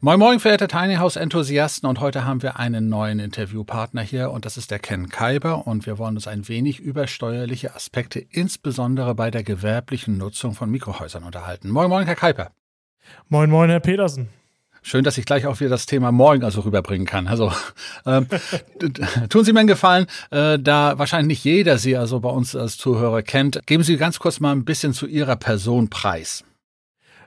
Moin Moin, verehrte Tiny House Enthusiasten und heute haben wir einen neuen Interviewpartner hier und das ist der Ken Kaiber und wir wollen uns ein wenig über steuerliche Aspekte, insbesondere bei der gewerblichen Nutzung von Mikrohäusern unterhalten. Moin Moin, Herr Kaiber. Moin Moin, Herr Petersen. Schön, dass ich gleich auch wieder das Thema morgen also rüberbringen kann. Also ähm, tun Sie mir einen Gefallen, äh, da wahrscheinlich nicht jeder Sie also bei uns als Zuhörer kennt. Geben Sie ganz kurz mal ein bisschen zu Ihrer Person preis.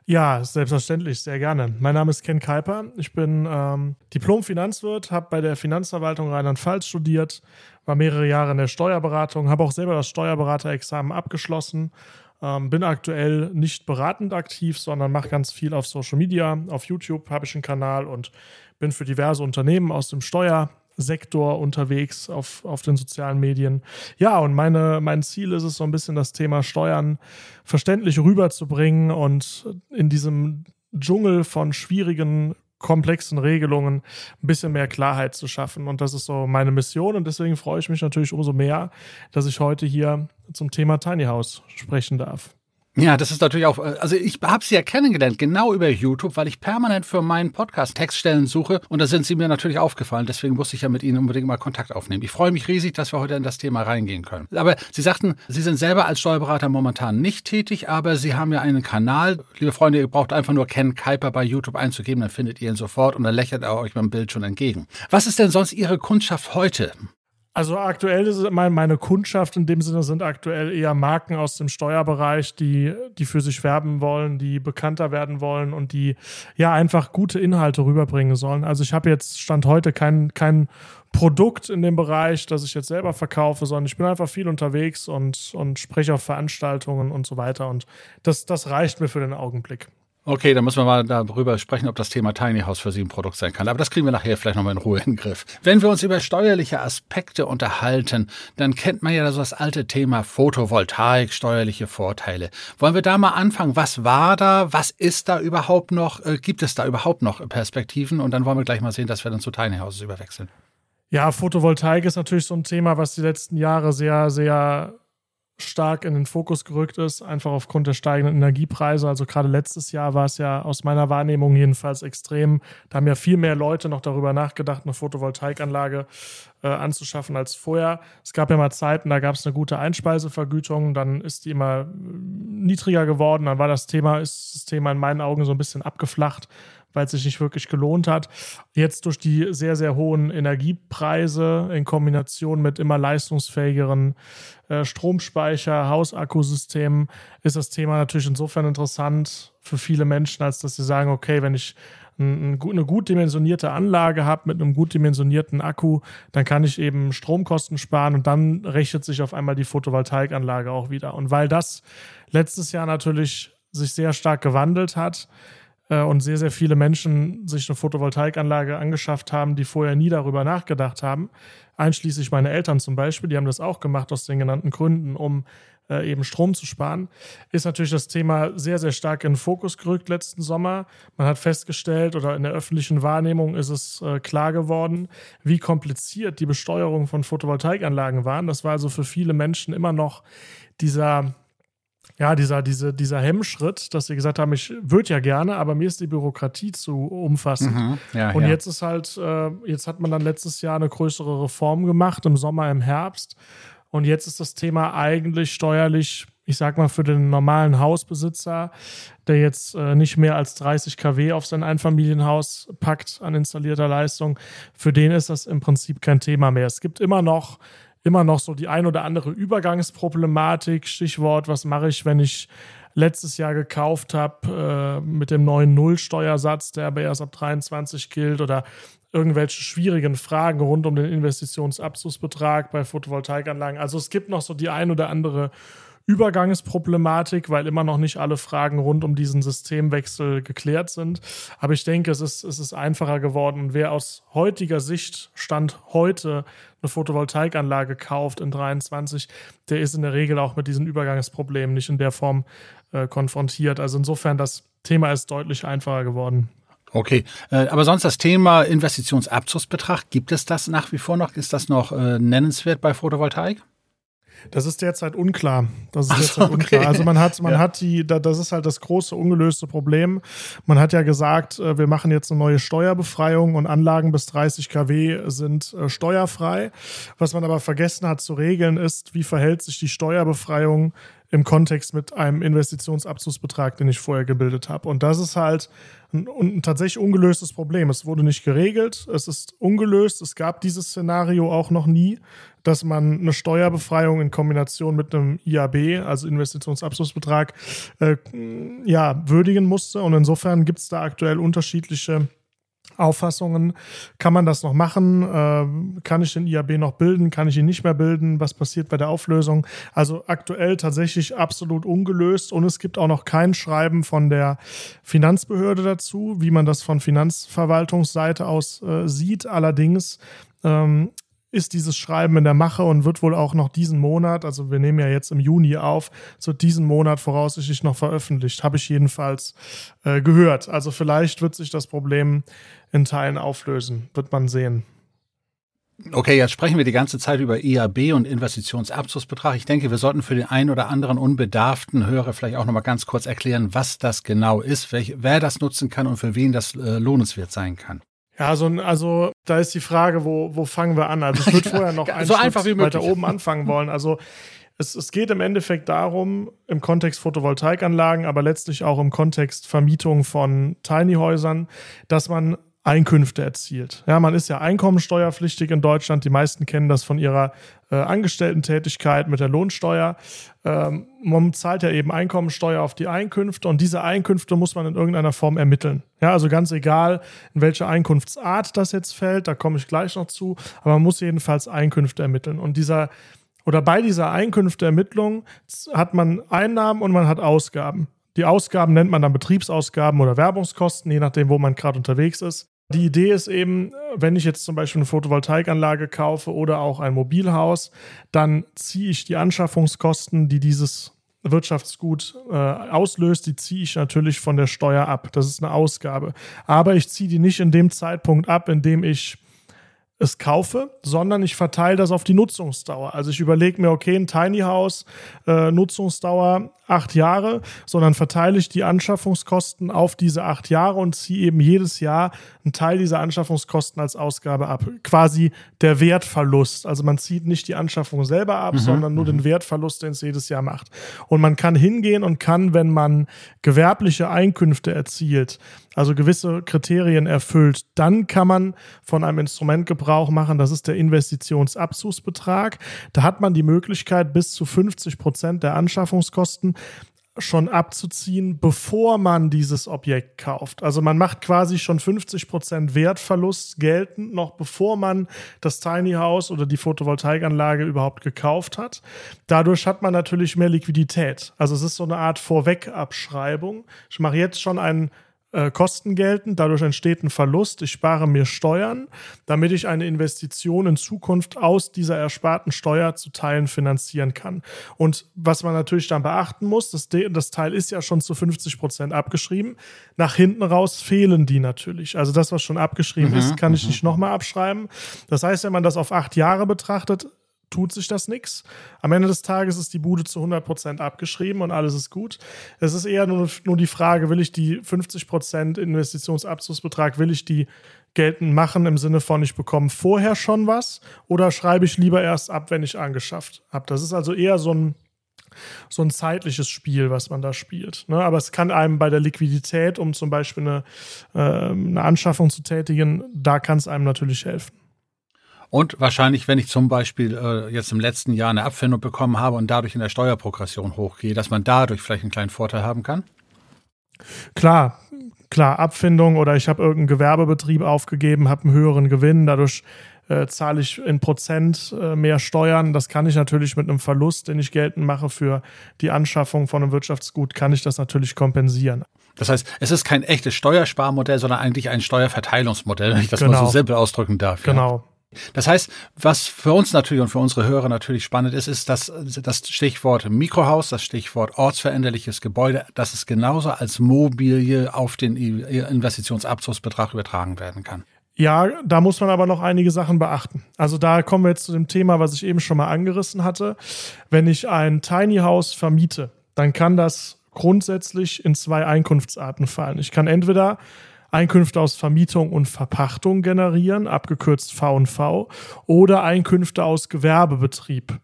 Ja, selbstverständlich, sehr gerne. Mein Name ist Ken Kuiper. Ich bin ähm, Diplom-Finanzwirt, habe bei der Finanzverwaltung Rheinland-Pfalz studiert, war mehrere Jahre in der Steuerberatung, habe auch selber das Steuerberaterexamen abgeschlossen, ähm, bin aktuell nicht beratend aktiv, sondern mache ganz viel auf Social Media. Auf YouTube habe ich einen Kanal und bin für diverse Unternehmen aus dem Steuer- Sektor unterwegs auf, auf den sozialen Medien. Ja, und meine, mein Ziel ist es so ein bisschen das Thema Steuern verständlich rüberzubringen und in diesem Dschungel von schwierigen, komplexen Regelungen ein bisschen mehr Klarheit zu schaffen. Und das ist so meine Mission. Und deswegen freue ich mich natürlich umso mehr, dass ich heute hier zum Thema Tiny House sprechen darf. Ja, das ist natürlich auch, also ich habe sie ja kennengelernt, genau über YouTube, weil ich permanent für meinen Podcast Textstellen suche und da sind sie mir natürlich aufgefallen. Deswegen musste ich ja mit Ihnen unbedingt mal Kontakt aufnehmen. Ich freue mich riesig, dass wir heute in das Thema reingehen können. Aber Sie sagten, Sie sind selber als Steuerberater momentan nicht tätig, aber Sie haben ja einen Kanal. Liebe Freunde, ihr braucht einfach nur Ken Kuiper bei YouTube einzugeben, dann findet ihr ihn sofort und dann lächelt er euch beim Bild schon entgegen. Was ist denn sonst Ihre Kundschaft heute? Also aktuell ist meine Kundschaft in dem Sinne sind aktuell eher Marken aus dem Steuerbereich, die, die für sich werben wollen, die bekannter werden wollen und die ja einfach gute Inhalte rüberbringen sollen. Also ich habe jetzt Stand heute kein, kein Produkt in dem Bereich, das ich jetzt selber verkaufe, sondern ich bin einfach viel unterwegs und, und spreche auf Veranstaltungen und so weiter. Und das, das reicht mir für den Augenblick. Okay, dann müssen wir mal darüber sprechen, ob das Thema Tiny House für Sie ein Produkt sein kann. Aber das kriegen wir nachher vielleicht nochmal in Ruhe in den Griff. Wenn wir uns über steuerliche Aspekte unterhalten, dann kennt man ja so das alte Thema Photovoltaik, steuerliche Vorteile. Wollen wir da mal anfangen? Was war da? Was ist da überhaupt noch? Äh, gibt es da überhaupt noch Perspektiven? Und dann wollen wir gleich mal sehen, dass wir dann zu Tiny Houses überwechseln. Ja, Photovoltaik ist natürlich so ein Thema, was die letzten Jahre sehr, sehr stark in den Fokus gerückt ist, einfach aufgrund der steigenden Energiepreise. Also gerade letztes Jahr war es ja aus meiner Wahrnehmung jedenfalls extrem. Da haben ja viel mehr Leute noch darüber nachgedacht, eine Photovoltaikanlage äh, anzuschaffen als vorher. Es gab ja mal Zeiten, da gab es eine gute Einspeisevergütung, dann ist die immer äh, niedriger geworden, dann war das Thema, ist das Thema in meinen Augen so ein bisschen abgeflacht weil es sich nicht wirklich gelohnt hat. Jetzt durch die sehr, sehr hohen Energiepreise in Kombination mit immer leistungsfähigeren äh, Stromspeicher, Hausakkusystemen ist das Thema natürlich insofern interessant für viele Menschen, als dass sie sagen, okay, wenn ich eine gut dimensionierte Anlage habe mit einem gut dimensionierten Akku, dann kann ich eben Stromkosten sparen und dann rechnet sich auf einmal die Photovoltaikanlage auch wieder. Und weil das letztes Jahr natürlich sich sehr stark gewandelt hat, und sehr, sehr viele Menschen sich eine Photovoltaikanlage angeschafft haben, die vorher nie darüber nachgedacht haben. Einschließlich meine Eltern zum Beispiel, die haben das auch gemacht aus den genannten Gründen, um äh, eben Strom zu sparen, ist natürlich das Thema sehr, sehr stark in den Fokus gerückt letzten Sommer. Man hat festgestellt oder in der öffentlichen Wahrnehmung ist es äh, klar geworden, wie kompliziert die Besteuerung von Photovoltaikanlagen waren. Das war also für viele Menschen immer noch dieser ja, dieser, diese, dieser Hemmschritt, dass sie gesagt haben, ich würde ja gerne, aber mir ist die Bürokratie zu umfassend. Mhm, ja, und ja. jetzt ist halt, äh, jetzt hat man dann letztes Jahr eine größere Reform gemacht, im Sommer, im Herbst. Und jetzt ist das Thema eigentlich steuerlich, ich sag mal, für den normalen Hausbesitzer, der jetzt äh, nicht mehr als 30 kW auf sein Einfamilienhaus packt an installierter Leistung, für den ist das im Prinzip kein Thema mehr. Es gibt immer noch immer noch so die ein oder andere Übergangsproblematik. Stichwort, was mache ich, wenn ich letztes Jahr gekauft habe äh, mit dem neuen Nullsteuersatz, der aber erst ab 23 gilt oder irgendwelche schwierigen Fragen rund um den Investitionsabzugsbetrag bei Photovoltaikanlagen. Also es gibt noch so die ein oder andere Übergangsproblematik, weil immer noch nicht alle Fragen rund um diesen Systemwechsel geklärt sind. Aber ich denke, es ist, es ist einfacher geworden. Und wer aus heutiger Sicht, Stand heute, eine Photovoltaikanlage kauft in 23, der ist in der Regel auch mit diesen Übergangsproblemen nicht in der Form äh, konfrontiert. Also insofern, das Thema ist deutlich einfacher geworden. Okay, äh, aber sonst das Thema Investitionsabzugsbetrag, gibt es das nach wie vor noch? Ist das noch äh, nennenswert bei Photovoltaik? Das ist derzeit unklar. Das ist derzeit so, okay. unklar. Also man hat, man ja. hat die, das ist halt das große ungelöste Problem. Man hat ja gesagt, äh, wir machen jetzt eine neue Steuerbefreiung und Anlagen bis 30 kW sind äh, steuerfrei. Was man aber vergessen hat zu regeln ist, wie verhält sich die Steuerbefreiung im Kontext mit einem Investitionsabzugsbetrag, den ich vorher gebildet habe. Und das ist halt ein, ein, tatsächlich ungelöstes Problem. Es wurde nicht geregelt, es ist ungelöst. Es gab dieses Szenario auch noch nie, dass man eine Steuerbefreiung in Kombination mit einem IAB, also Investitionsabzugsbetrag, äh, ja, würdigen musste. Und insofern gibt es da aktuell unterschiedliche Auffassungen. Kann man das noch machen? Äh, kann ich den IAB noch bilden? Kann ich ihn nicht mehr bilden? Was passiert bei der Auflösung? Also aktuell tatsächlich absolut ungelöst und es gibt auch noch kein Schreiben von der Finanzbehörde dazu, wie man das von Finanzverwaltungsseite aus äh, sieht. Allerdings ähm, ist dieses Schreiben in der Mache und wird wohl auch noch diesen Monat, also wir nehmen ja jetzt im Juni auf, so diesen Monat voraussichtlich noch veröffentlicht. Habe ich jedenfalls äh, gehört. Also vielleicht wird sich das Problem in Teilen auflösen. Wird man sehen. Okay, jetzt sprechen wir die ganze Zeit über IAB und Investitionsabzugsbetrag. Ich denke, wir sollten für den einen oder anderen unbedarften Hörer vielleicht auch noch mal ganz kurz erklären, was das genau ist, welch, wer das nutzen kann und für wen das äh, lohnenswert sein kann. Ja, so, also da ist die Frage, wo, wo fangen wir an? Also ich würde vorher noch einen so einfach wie weiter oben anfangen wollen. Also es, es geht im Endeffekt darum, im Kontext Photovoltaikanlagen, aber letztlich auch im Kontext Vermietung von Tiny Häusern, dass man Einkünfte erzielt. Ja, man ist ja einkommensteuerpflichtig in Deutschland. Die meisten kennen das von ihrer äh, Angestellten-Tätigkeit mit der Lohnsteuer. Ähm, man zahlt ja eben Einkommensteuer auf die Einkünfte und diese Einkünfte muss man in irgendeiner Form ermitteln. Ja, also ganz egal, in welche Einkunftsart das jetzt fällt, da komme ich gleich noch zu, aber man muss jedenfalls Einkünfte ermitteln. Und dieser oder bei dieser Einkünfteermittlung hat man Einnahmen und man hat Ausgaben. Die Ausgaben nennt man dann Betriebsausgaben oder Werbungskosten, je nachdem, wo man gerade unterwegs ist. Die Idee ist eben, wenn ich jetzt zum Beispiel eine Photovoltaikanlage kaufe oder auch ein Mobilhaus, dann ziehe ich die Anschaffungskosten, die dieses Wirtschaftsgut äh, auslöst, die ziehe ich natürlich von der Steuer ab. Das ist eine Ausgabe. Aber ich ziehe die nicht in dem Zeitpunkt ab, in dem ich es kaufe, sondern ich verteile das auf die Nutzungsdauer. Also ich überlege mir, okay, ein Tiny House, äh, Nutzungsdauer acht Jahre, sondern verteile ich die Anschaffungskosten auf diese acht Jahre und ziehe eben jedes Jahr einen Teil dieser Anschaffungskosten als Ausgabe ab. Quasi der Wertverlust. Also man zieht nicht die Anschaffung selber ab, mhm. sondern nur den mhm. Wertverlust, den es jedes Jahr macht. Und man kann hingehen und kann, wenn man gewerbliche Einkünfte erzielt, also gewisse Kriterien erfüllt, dann kann man von einem Instrument Gebrauch machen, das ist der Investitionsabzugsbetrag. Da hat man die Möglichkeit, bis zu 50 Prozent der Anschaffungskosten schon abzuziehen, bevor man dieses Objekt kauft. Also man macht quasi schon 50% Wertverlust geltend, noch bevor man das Tiny House oder die Photovoltaikanlage überhaupt gekauft hat. Dadurch hat man natürlich mehr Liquidität. Also es ist so eine Art Vorwegabschreibung. Ich mache jetzt schon einen äh, Kosten gelten, dadurch entsteht ein Verlust, ich spare mir Steuern, damit ich eine Investition in Zukunft aus dieser ersparten Steuer zu Teilen finanzieren kann. Und was man natürlich dann beachten muss, das, das Teil ist ja schon zu 50 Prozent abgeschrieben. Nach hinten raus fehlen die natürlich. Also das, was schon abgeschrieben mhm, ist, kann ich mhm. nicht nochmal abschreiben. Das heißt, wenn man das auf acht Jahre betrachtet, tut sich das nichts. Am Ende des Tages ist die Bude zu 100% abgeschrieben und alles ist gut. Es ist eher nur, nur die Frage, will ich die 50% Investitionsabzugsbetrag, will ich die geltend machen im Sinne von, ich bekomme vorher schon was oder schreibe ich lieber erst ab, wenn ich angeschafft habe. Das ist also eher so ein so ein zeitliches Spiel, was man da spielt. Ne? Aber es kann einem bei der Liquidität, um zum Beispiel eine, äh, eine Anschaffung zu tätigen, da kann es einem natürlich helfen. Und wahrscheinlich, wenn ich zum Beispiel äh, jetzt im letzten Jahr eine Abfindung bekommen habe und dadurch in der Steuerprogression hochgehe, dass man dadurch vielleicht einen kleinen Vorteil haben kann? Klar, klar, Abfindung oder ich habe irgendeinen Gewerbebetrieb aufgegeben, habe einen höheren Gewinn, dadurch äh, zahle ich in Prozent äh, mehr Steuern. Das kann ich natürlich mit einem Verlust, den ich geltend mache für die Anschaffung von einem Wirtschaftsgut, kann ich das natürlich kompensieren. Das heißt, es ist kein echtes Steuersparmodell, sondern eigentlich ein Steuerverteilungsmodell, wenn ich das genau. mal so simpel ausdrücken darf. Genau. Das heißt, was für uns natürlich und für unsere Hörer natürlich spannend ist, ist das, das Stichwort Mikrohaus, das Stichwort ortsveränderliches Gebäude, dass es genauso als Mobilie auf den Investitionsabzugsbetrag übertragen werden kann. Ja, da muss man aber noch einige Sachen beachten. Also da kommen wir jetzt zu dem Thema, was ich eben schon mal angerissen hatte. Wenn ich ein Tiny House vermiete, dann kann das grundsätzlich in zwei Einkunftsarten fallen. Ich kann entweder Einkünfte aus Vermietung und Verpachtung generieren, abgekürzt V&V, oder Einkünfte aus Gewerbebetrieb.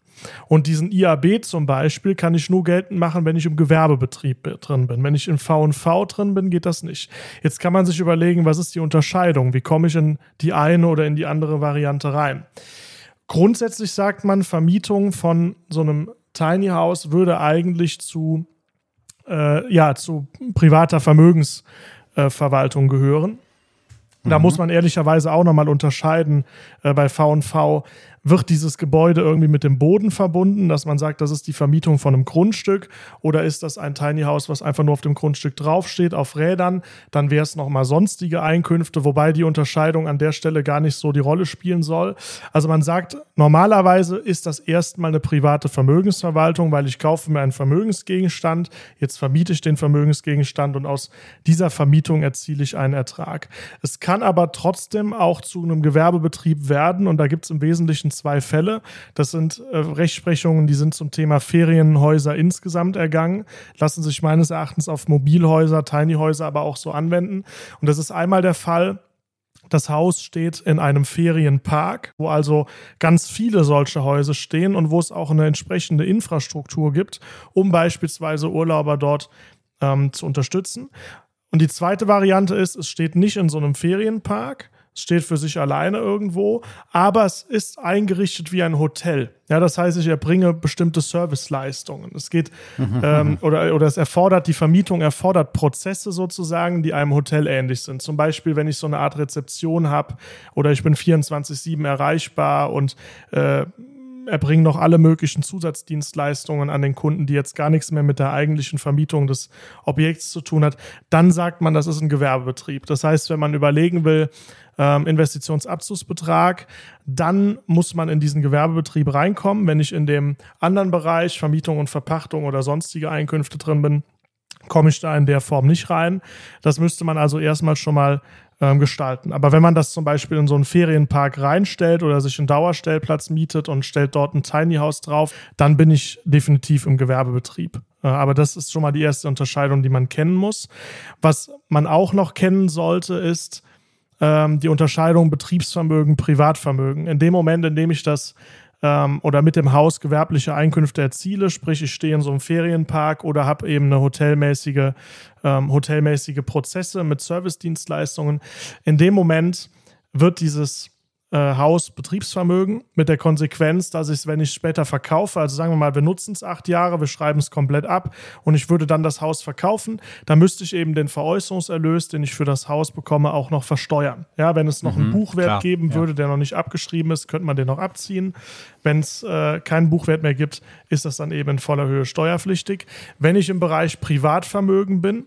Und diesen IAB zum Beispiel kann ich nur geltend machen, wenn ich im Gewerbebetrieb drin bin. Wenn ich in V&V drin bin, geht das nicht. Jetzt kann man sich überlegen, was ist die Unterscheidung? Wie komme ich in die eine oder in die andere Variante rein? Grundsätzlich sagt man, Vermietung von so einem Tiny House würde eigentlich zu, äh, ja, zu privater Vermögens äh, Verwaltung gehören. Da mhm. muss man ehrlicherweise auch nochmal unterscheiden äh, bei VV wird dieses Gebäude irgendwie mit dem Boden verbunden, dass man sagt, das ist die Vermietung von einem Grundstück oder ist das ein Tiny House, was einfach nur auf dem Grundstück draufsteht, auf Rädern, dann wäre es nochmal sonstige Einkünfte, wobei die Unterscheidung an der Stelle gar nicht so die Rolle spielen soll. Also man sagt, normalerweise ist das erstmal eine private Vermögensverwaltung, weil ich kaufe mir einen Vermögensgegenstand, jetzt vermiete ich den Vermögensgegenstand und aus dieser Vermietung erziele ich einen Ertrag. Es kann aber trotzdem auch zu einem Gewerbebetrieb werden und da gibt es im Wesentlichen zwei Fälle. Das sind äh, Rechtsprechungen, die sind zum Thema Ferienhäuser insgesamt ergangen, lassen sich meines Erachtens auf Mobilhäuser, Tiny-Häuser aber auch so anwenden. Und das ist einmal der Fall, das Haus steht in einem Ferienpark, wo also ganz viele solche Häuser stehen und wo es auch eine entsprechende Infrastruktur gibt, um beispielsweise Urlauber dort ähm, zu unterstützen. Und die zweite Variante ist, es steht nicht in so einem Ferienpark, steht für sich alleine irgendwo, aber es ist eingerichtet wie ein Hotel. Ja, das heißt, ich erbringe bestimmte Serviceleistungen. Es geht mhm. ähm, oder, oder es erfordert, die Vermietung erfordert Prozesse sozusagen, die einem Hotel ähnlich sind. Zum Beispiel, wenn ich so eine Art Rezeption habe oder ich bin 24-7 erreichbar und äh, erbringen noch alle möglichen Zusatzdienstleistungen an den Kunden, die jetzt gar nichts mehr mit der eigentlichen Vermietung des Objekts zu tun hat, dann sagt man, das ist ein Gewerbebetrieb. Das heißt, wenn man überlegen will, ähm, Investitionsabzugsbetrag, dann muss man in diesen Gewerbebetrieb reinkommen. Wenn ich in dem anderen Bereich, Vermietung und Verpachtung oder sonstige Einkünfte drin bin, komme ich da in der Form nicht rein. Das müsste man also erstmal schon mal ähm, gestalten. Aber wenn man das zum Beispiel in so einen Ferienpark reinstellt oder sich einen Dauerstellplatz mietet und stellt dort ein Tiny House drauf, dann bin ich definitiv im Gewerbebetrieb. Äh, aber das ist schon mal die erste Unterscheidung, die man kennen muss. Was man auch noch kennen sollte, ist ähm, die Unterscheidung Betriebsvermögen, Privatvermögen. In dem Moment, in dem ich das ähm, oder mit dem Haus gewerbliche Einkünfte erziele, sprich ich stehe in so einem Ferienpark oder habe eben eine hotelmäßige, ähm, hotelmäßige Prozesse mit Servicedienstleistungen. In dem Moment wird dieses äh, Haus Betriebsvermögen mit der Konsequenz, dass ich es, wenn ich später verkaufe, also sagen wir mal, wir nutzen es acht Jahre, wir schreiben es komplett ab und ich würde dann das Haus verkaufen, dann müsste ich eben den Veräußerungserlös, den ich für das Haus bekomme, auch noch versteuern. Ja, wenn es noch mhm, einen Buchwert klar, geben würde, ja. der noch nicht abgeschrieben ist, könnte man den noch abziehen. Wenn es äh, keinen Buchwert mehr gibt, ist das dann eben in voller Höhe steuerpflichtig. Wenn ich im Bereich Privatvermögen bin,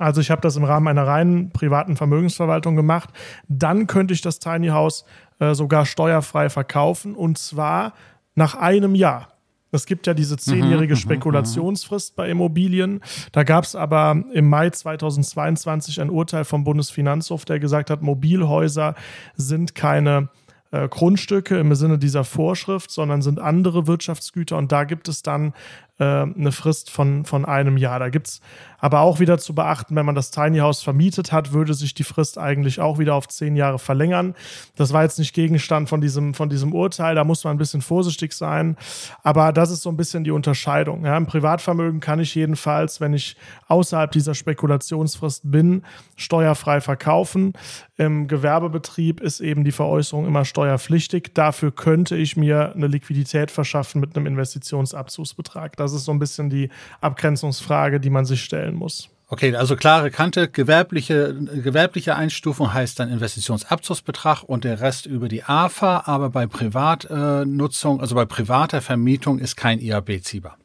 also ich habe das im Rahmen einer reinen privaten Vermögensverwaltung gemacht. Dann könnte ich das Tiny House äh, sogar steuerfrei verkaufen und zwar nach einem Jahr. Es gibt ja diese zehnjährige mhm, mhm, Spekulationsfrist bei Immobilien. Da gab es aber im Mai 2022 ein Urteil vom Bundesfinanzhof, der gesagt hat, Mobilhäuser sind keine äh, Grundstücke im Sinne dieser Vorschrift, sondern sind andere Wirtschaftsgüter und da gibt es dann äh, eine Frist von, von einem Jahr. Da gibt es aber auch wieder zu beachten, wenn man das Tiny House vermietet hat, würde sich die Frist eigentlich auch wieder auf zehn Jahre verlängern. Das war jetzt nicht Gegenstand von diesem, von diesem Urteil, da muss man ein bisschen vorsichtig sein. Aber das ist so ein bisschen die Unterscheidung. Ja, Im Privatvermögen kann ich jedenfalls, wenn ich außerhalb dieser Spekulationsfrist bin, steuerfrei verkaufen. Im Gewerbebetrieb ist eben die Veräußerung immer steuerpflichtig. Dafür könnte ich mir eine Liquidität verschaffen mit einem Investitionsabzugsbetrag. Das ist so ein bisschen die Abgrenzungsfrage, die man sich stellen muss. Okay, also klare Kante, gewerbliche, gewerbliche Einstufung heißt dann Investitionsabzugsbetrag und der Rest über die AFA, aber bei Privatnutzung, also bei privater Vermietung ist kein IAB ziehbar.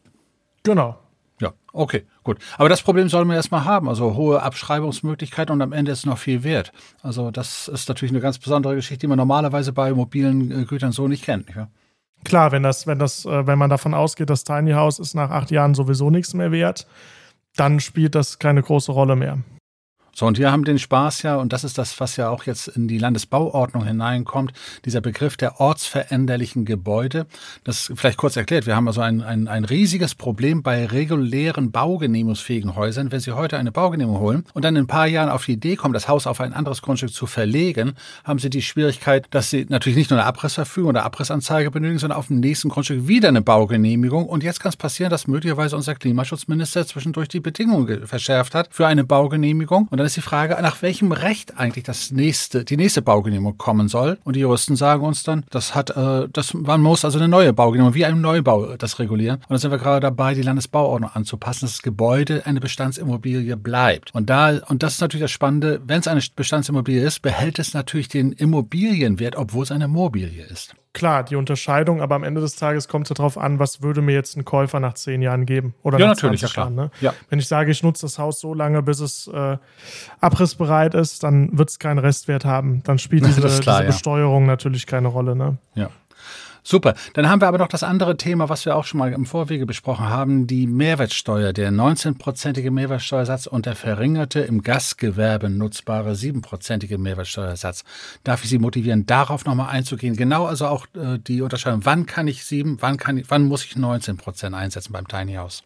Genau. Ja, okay, gut. Aber das Problem soll man erstmal haben, also hohe Abschreibungsmöglichkeiten und am Ende ist noch viel wert. Also das ist natürlich eine ganz besondere Geschichte, die man normalerweise bei mobilen äh, Gütern so nicht kennt. Nicht Klar, wenn das, wenn das, äh, wenn man davon ausgeht, das Tiny House ist nach acht Jahren sowieso nichts mehr wert, dann spielt das keine große Rolle mehr. So, und wir haben den Spaß ja, und das ist das, was ja auch jetzt in die Landesbauordnung hineinkommt, dieser Begriff der ortsveränderlichen Gebäude. Das vielleicht kurz erklärt. Wir haben also ein, ein, ein riesiges Problem bei regulären baugenehmigungsfähigen Häusern. Wenn Sie heute eine Baugenehmigung holen und dann in ein paar Jahren auf die Idee kommen, das Haus auf ein anderes Grundstück zu verlegen, haben Sie die Schwierigkeit, dass Sie natürlich nicht nur eine Abrissverfügung oder Abrissanzeige benötigen, sondern auf dem nächsten Grundstück wieder eine Baugenehmigung. Und jetzt kann es passieren, dass möglicherweise unser Klimaschutzminister zwischendurch die Bedingungen verschärft hat für eine Baugenehmigung. Und dann ist die Frage, nach welchem Recht eigentlich das nächste, die nächste Baugenehmigung kommen soll. Und die Juristen sagen uns dann, das hat, äh, das, man muss also eine neue Baugenehmigung, wie ein Neubau, das regulieren. Und da sind wir gerade dabei, die Landesbauordnung anzupassen, dass das Gebäude eine Bestandsimmobilie bleibt. Und da, und das ist natürlich das Spannende, wenn es eine Bestandsimmobilie ist, behält es natürlich den Immobilienwert, obwohl es eine Mobilie ist klar, die Unterscheidung, aber am Ende des Tages kommt es ja darauf an, was würde mir jetzt ein Käufer nach zehn Jahren geben oder ja, nach natürlich, 20 ja, Jahren. Ne? Ja. Wenn ich sage, ich nutze das Haus so lange, bis es äh, abrissbereit ist, dann wird es keinen Restwert haben. Dann spielt diese, klar, diese Besteuerung natürlich keine Rolle. Ne? Ja. Super. Dann haben wir aber noch das andere Thema, was wir auch schon mal im Vorwege besprochen haben, die Mehrwertsteuer, der 19-prozentige Mehrwertsteuersatz und der verringerte im Gastgewerbe nutzbare 7-prozentige Mehrwertsteuersatz. Darf ich Sie motivieren, darauf nochmal einzugehen? Genau, also auch äh, die Unterscheidung, wann kann ich 7, wann, kann ich, wann muss ich 19 Prozent einsetzen beim Tiny House?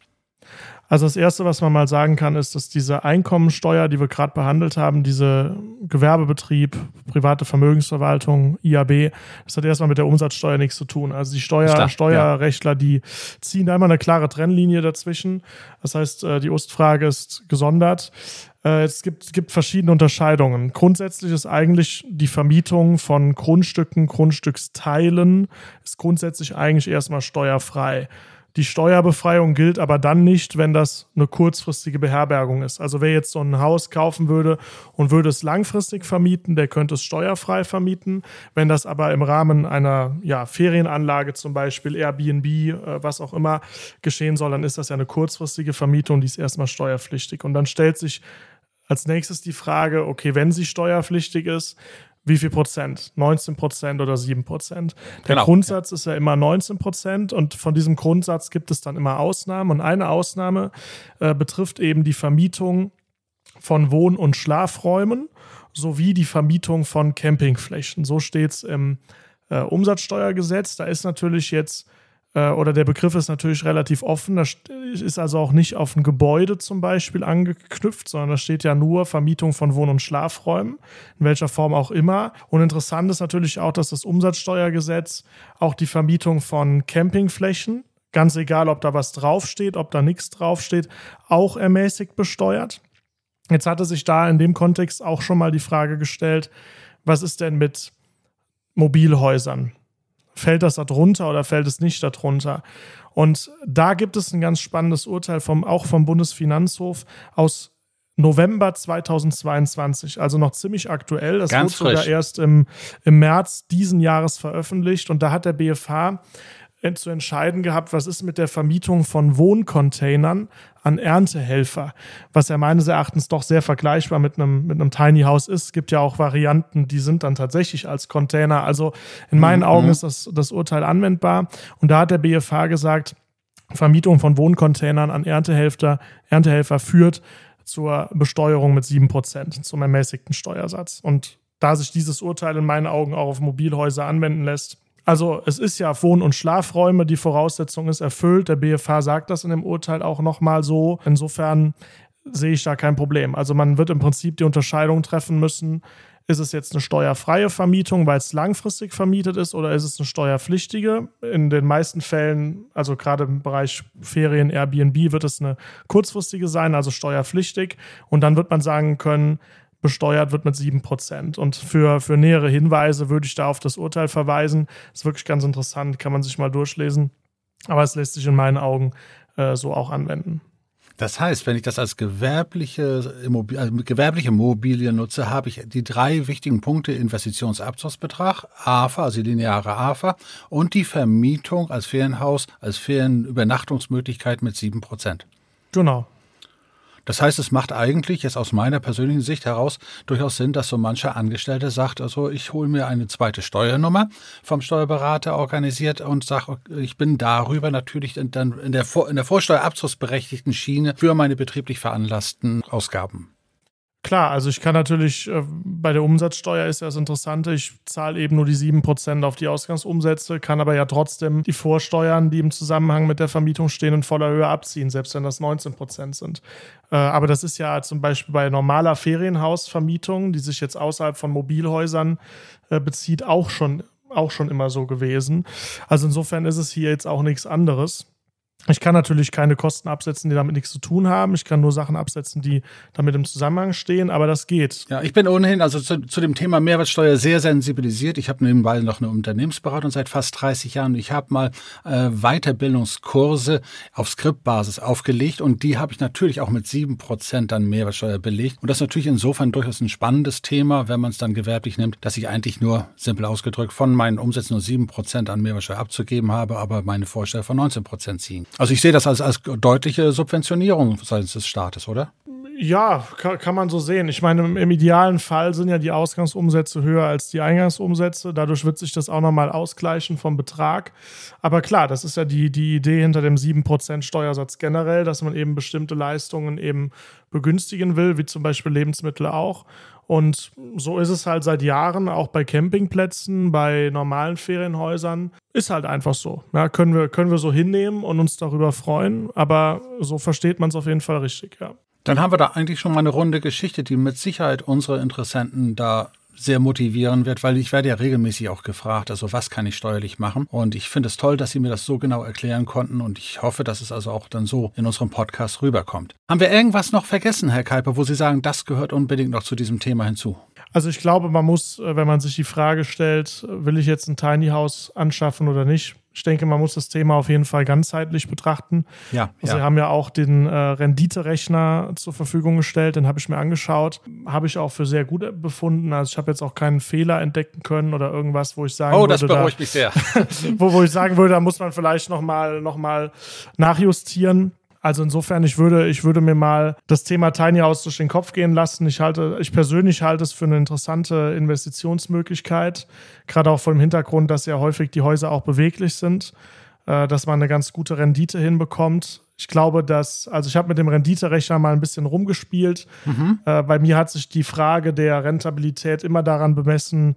Also das Erste, was man mal sagen kann, ist, dass diese Einkommensteuer, die wir gerade behandelt haben, diese Gewerbebetrieb, private Vermögensverwaltung, IAB, das hat erstmal mit der Umsatzsteuer nichts zu tun. Also die Steuer, klar, Steuerrechtler, ja. die ziehen da immer eine klare Trennlinie dazwischen. Das heißt, äh, die Ostfrage ist gesondert. Äh, es gibt, gibt verschiedene Unterscheidungen. Grundsätzlich ist eigentlich die Vermietung von Grundstücken, Grundstücksteilen, ist grundsätzlich eigentlich erstmal steuerfrei. Die Steuerbefreiung gilt aber dann nicht, wenn das eine kurzfristige Beherbergung ist. Also wer jetzt so ein Haus kaufen würde und würde es langfristig vermieten, der könnte es steuerfrei vermieten. Wenn das aber im Rahmen einer ja, Ferienanlage zum Beispiel, Airbnb, äh, was auch immer geschehen soll, dann ist das ja eine kurzfristige Vermietung, die ist erstmal steuerpflichtig. Und dann stellt sich als nächstes die Frage, okay, wenn sie steuerpflichtig ist, wie viel Prozent? 19 Prozent oder 7 Prozent? Der genau. Grundsatz ist ja immer 19 Prozent und von diesem Grundsatz gibt es dann immer Ausnahmen. Und eine Ausnahme äh, betrifft eben die Vermietung von Wohn- und Schlafräumen sowie die Vermietung von Campingflächen. So steht es im äh, Umsatzsteuergesetz. Da ist natürlich jetzt oder der Begriff ist natürlich relativ offen. Das ist also auch nicht auf ein Gebäude zum Beispiel angeknüpft, sondern da steht ja nur Vermietung von Wohn- und Schlafräumen, in welcher Form auch immer. Und interessant ist natürlich auch, dass das Umsatzsteuergesetz auch die Vermietung von Campingflächen, ganz egal, ob da was draufsteht, ob da nichts draufsteht, auch ermäßigt besteuert. Jetzt hatte sich da in dem Kontext auch schon mal die Frage gestellt, was ist denn mit Mobilhäusern? Fällt das darunter oder fällt es nicht darunter? Und da gibt es ein ganz spannendes Urteil vom, auch vom Bundesfinanzhof aus November 2022, also noch ziemlich aktuell. Das Ganz wurde sogar erst im, im März diesen Jahres veröffentlicht. Und da hat der BFH zu entscheiden gehabt, was ist mit der Vermietung von Wohncontainern an Erntehelfer, was ja meines Erachtens doch sehr vergleichbar mit einem, mit einem Tiny House ist. Es gibt ja auch Varianten, die sind dann tatsächlich als Container. Also in meinen mhm. Augen ist das, das Urteil anwendbar. Und da hat der BFH gesagt, Vermietung von Wohncontainern an Erntehelfer, Erntehelfer führt zur Besteuerung mit 7%, zum ermäßigten Steuersatz. Und da sich dieses Urteil in meinen Augen auch auf Mobilhäuser anwenden lässt, also es ist ja Wohn- und Schlafräume, die Voraussetzung ist erfüllt. Der BFH sagt das in dem Urteil auch nochmal so. Insofern sehe ich da kein Problem. Also man wird im Prinzip die Unterscheidung treffen müssen, ist es jetzt eine steuerfreie Vermietung, weil es langfristig vermietet ist, oder ist es eine steuerpflichtige? In den meisten Fällen, also gerade im Bereich Ferien, Airbnb, wird es eine kurzfristige sein, also steuerpflichtig. Und dann wird man sagen können, besteuert wird mit 7%. Und für, für nähere Hinweise würde ich da auf das Urteil verweisen. Ist wirklich ganz interessant, kann man sich mal durchlesen. Aber es lässt sich in meinen Augen äh, so auch anwenden. Das heißt, wenn ich das als gewerbliche, also gewerbliche Immobilie nutze, habe ich die drei wichtigen Punkte Investitionsabzugsbetrag, AFA, also lineare AFA und die Vermietung als Ferienhaus, als Ferienübernachtungsmöglichkeit mit sieben Prozent. Genau. Das heißt, es macht eigentlich jetzt aus meiner persönlichen Sicht heraus durchaus Sinn, dass so mancher Angestellte sagt, also ich hole mir eine zweite Steuernummer vom Steuerberater organisiert und sage, ich bin darüber natürlich dann in der, in der vorsteuerabzugsberechtigten Schiene für meine betrieblich veranlassten Ausgaben. Klar, also ich kann natürlich, äh, bei der Umsatzsteuer ist ja das Interessante, ich zahle eben nur die 7% auf die Ausgangsumsätze, kann aber ja trotzdem die Vorsteuern, die im Zusammenhang mit der Vermietung stehen, in voller Höhe abziehen, selbst wenn das 19% sind. Äh, aber das ist ja zum Beispiel bei normaler Ferienhausvermietung, die sich jetzt außerhalb von Mobilhäusern äh, bezieht, auch schon, auch schon immer so gewesen. Also insofern ist es hier jetzt auch nichts anderes. Ich kann natürlich keine Kosten absetzen, die damit nichts zu tun haben. Ich kann nur Sachen absetzen, die damit im Zusammenhang stehen, aber das geht. Ja, ich bin ohnehin also zu, zu dem Thema Mehrwertsteuer sehr sensibilisiert. Ich habe nebenbei noch eine Unternehmensberatung seit fast 30 Jahren. Ich habe mal äh, Weiterbildungskurse auf Skriptbasis aufgelegt und die habe ich natürlich auch mit sieben Prozent an Mehrwertsteuer belegt. Und das ist natürlich insofern durchaus ein spannendes Thema, wenn man es dann gewerblich nimmt, dass ich eigentlich nur, simpel ausgedrückt, von meinen Umsätzen nur sieben Prozent an Mehrwertsteuer abzugeben habe, aber meine Vorsteuer von 19 Prozent ziehen. Also ich sehe das als, als deutliche Subventionierung seitens des Staates, oder? Ja, kann, man so sehen. Ich meine, im, idealen Fall sind ja die Ausgangsumsätze höher als die Eingangsumsätze. Dadurch wird sich das auch nochmal ausgleichen vom Betrag. Aber klar, das ist ja die, die Idee hinter dem 7% Steuersatz generell, dass man eben bestimmte Leistungen eben begünstigen will, wie zum Beispiel Lebensmittel auch. Und so ist es halt seit Jahren, auch bei Campingplätzen, bei normalen Ferienhäusern. Ist halt einfach so. Ja, können, wir, können wir so hinnehmen und uns darüber freuen, aber so versteht man es auf jeden Fall richtig, ja. Dann haben wir da eigentlich schon mal eine runde Geschichte, die mit Sicherheit unsere Interessenten da sehr motivieren wird, weil ich werde ja regelmäßig auch gefragt, also was kann ich steuerlich machen? Und ich finde es toll, dass Sie mir das so genau erklären konnten und ich hoffe, dass es also auch dann so in unserem Podcast rüberkommt. Haben wir irgendwas noch vergessen, Herr Kuiper, wo Sie sagen, das gehört unbedingt noch zu diesem Thema hinzu? Also ich glaube, man muss, äh, wenn man sich die Frage stellt, will ich jetzt ein Tiny House anschaffen oder nicht, ich denke, man muss das Thema auf jeden Fall ganzheitlich betrachten. Ja, also ja. Sie haben ja auch den äh, Renditerechner zur Verfügung gestellt, den habe ich mir angeschaut. Habe ich auch für sehr gut befunden. Also ich habe jetzt auch keinen Fehler entdecken können oder irgendwas, wo ich sagen oh, würde. Oh, das beruhigt da, mich sehr. wo, wo ich sagen würde, da muss man vielleicht nochmal noch mal nachjustieren. Also insofern, ich würde, ich würde mir mal das Thema Tiny House durch den Kopf gehen lassen. Ich halte, ich persönlich halte es für eine interessante Investitionsmöglichkeit, gerade auch vor dem Hintergrund, dass ja häufig die Häuser auch beweglich sind, äh, dass man eine ganz gute Rendite hinbekommt. Ich glaube, dass, also ich habe mit dem Renditerechner mal ein bisschen rumgespielt. Mhm. Äh, bei mir hat sich die Frage der Rentabilität immer daran bemessen,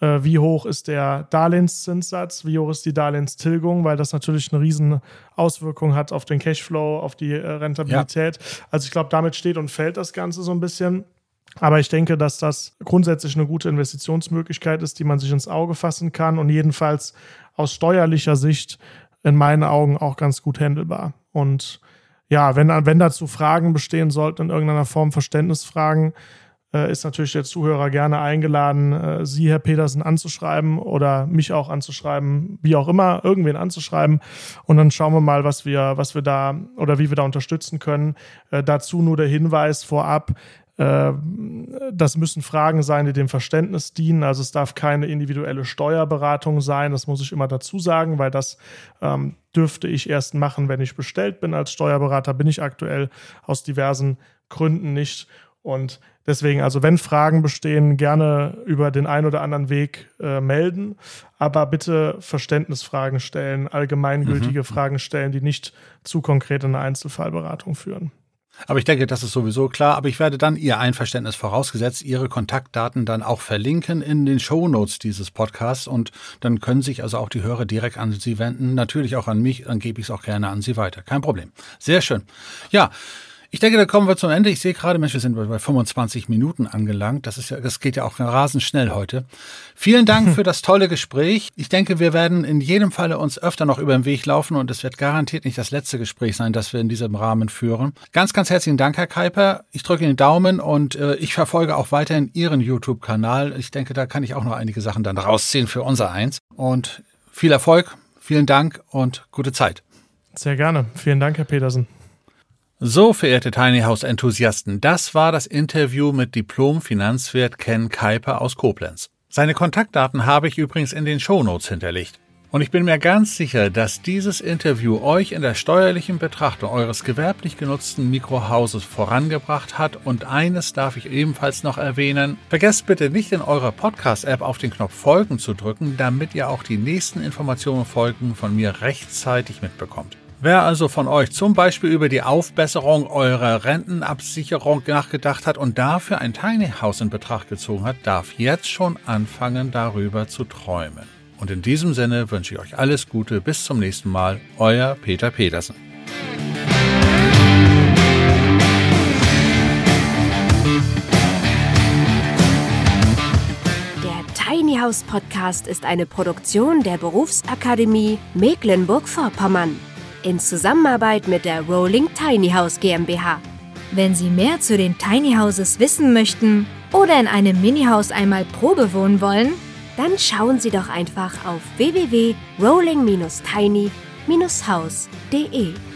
wie hoch ist der Darlehenszinssatz, wie hoch ist die Darlehenstilgung, weil das natürlich eine riesen Auswirkung hat auf den Cashflow, auf die äh, Rentabilität. Ja. Also ich glaube, damit steht und fällt das Ganze so ein bisschen. Aber ich denke, dass das grundsätzlich eine gute Investitionsmöglichkeit ist, die man sich ins Auge fassen kann und jedenfalls aus steuerlicher Sicht in meinen Augen auch ganz gut handelbar. Und ja, wenn, wenn dazu Fragen bestehen sollten, in irgendeiner Form Verständnisfragen, äh, ist natürlich der Zuhörer gerne eingeladen, äh, Sie, Herr Petersen, anzuschreiben oder mich auch anzuschreiben, wie auch immer, irgendwen anzuschreiben. Und dann schauen wir mal, was wir, was wir da oder wie wir da unterstützen können. Äh, dazu nur der Hinweis vorab. Äh, das müssen Fragen sein, die dem Verständnis dienen. Also es darf keine individuelle Steuerberatung sein. Das muss ich immer dazu sagen, weil das ähm, dürfte ich erst machen, wenn ich bestellt bin als Steuerberater. Bin ich aktuell aus diversen Gründen nicht. Und deswegen, also wenn Fragen bestehen, gerne über den einen oder anderen Weg äh, melden, aber bitte Verständnisfragen stellen, allgemeingültige mhm. Fragen stellen, die nicht zu konkret in eine Einzelfallberatung führen. Aber ich denke, das ist sowieso klar. Aber ich werde dann Ihr Einverständnis vorausgesetzt, Ihre Kontaktdaten dann auch verlinken in den Shownotes dieses Podcasts. Und dann können sich also auch die Hörer direkt an Sie wenden. Natürlich auch an mich. Dann gebe ich es auch gerne an Sie weiter. Kein Problem. Sehr schön. Ja. Ich denke, da kommen wir zum Ende. Ich sehe gerade, Mensch, wir sind bei 25 Minuten angelangt. Das ist ja, das geht ja auch rasend schnell heute. Vielen Dank für das tolle Gespräch. Ich denke, wir werden in jedem Falle uns öfter noch über den Weg laufen und es wird garantiert nicht das letzte Gespräch sein, das wir in diesem Rahmen führen. Ganz, ganz herzlichen Dank, Herr Kuiper. Ich drücke Ihnen den Daumen und äh, ich verfolge auch weiterhin Ihren YouTube-Kanal. Ich denke, da kann ich auch noch einige Sachen dann rausziehen für unser Eins. Und viel Erfolg, vielen Dank und gute Zeit. Sehr gerne. Vielen Dank, Herr Petersen. So, verehrte Tiny House Enthusiasten, das war das Interview mit Diplom-Finanzwirt Ken Kuiper aus Koblenz. Seine Kontaktdaten habe ich übrigens in den Shownotes hinterlegt. Und ich bin mir ganz sicher, dass dieses Interview euch in der steuerlichen Betrachtung eures gewerblich genutzten Mikrohauses vorangebracht hat. Und eines darf ich ebenfalls noch erwähnen. Vergesst bitte nicht in eurer Podcast-App auf den Knopf Folgen zu drücken, damit ihr auch die nächsten Informationen und Folgen von mir rechtzeitig mitbekommt. Wer also von euch zum Beispiel über die Aufbesserung eurer Rentenabsicherung nachgedacht hat und dafür ein Tiny House in Betracht gezogen hat, darf jetzt schon anfangen, darüber zu träumen. Und in diesem Sinne wünsche ich euch alles Gute. Bis zum nächsten Mal. Euer Peter Petersen. Der Tiny House Podcast ist eine Produktion der Berufsakademie Mecklenburg-Vorpommern in Zusammenarbeit mit der Rolling Tiny House GmbH. Wenn Sie mehr zu den Tiny Houses wissen möchten oder in einem Mini-Haus einmal Probe wohnen wollen, dann schauen Sie doch einfach auf www.rolling-tiny-house.de.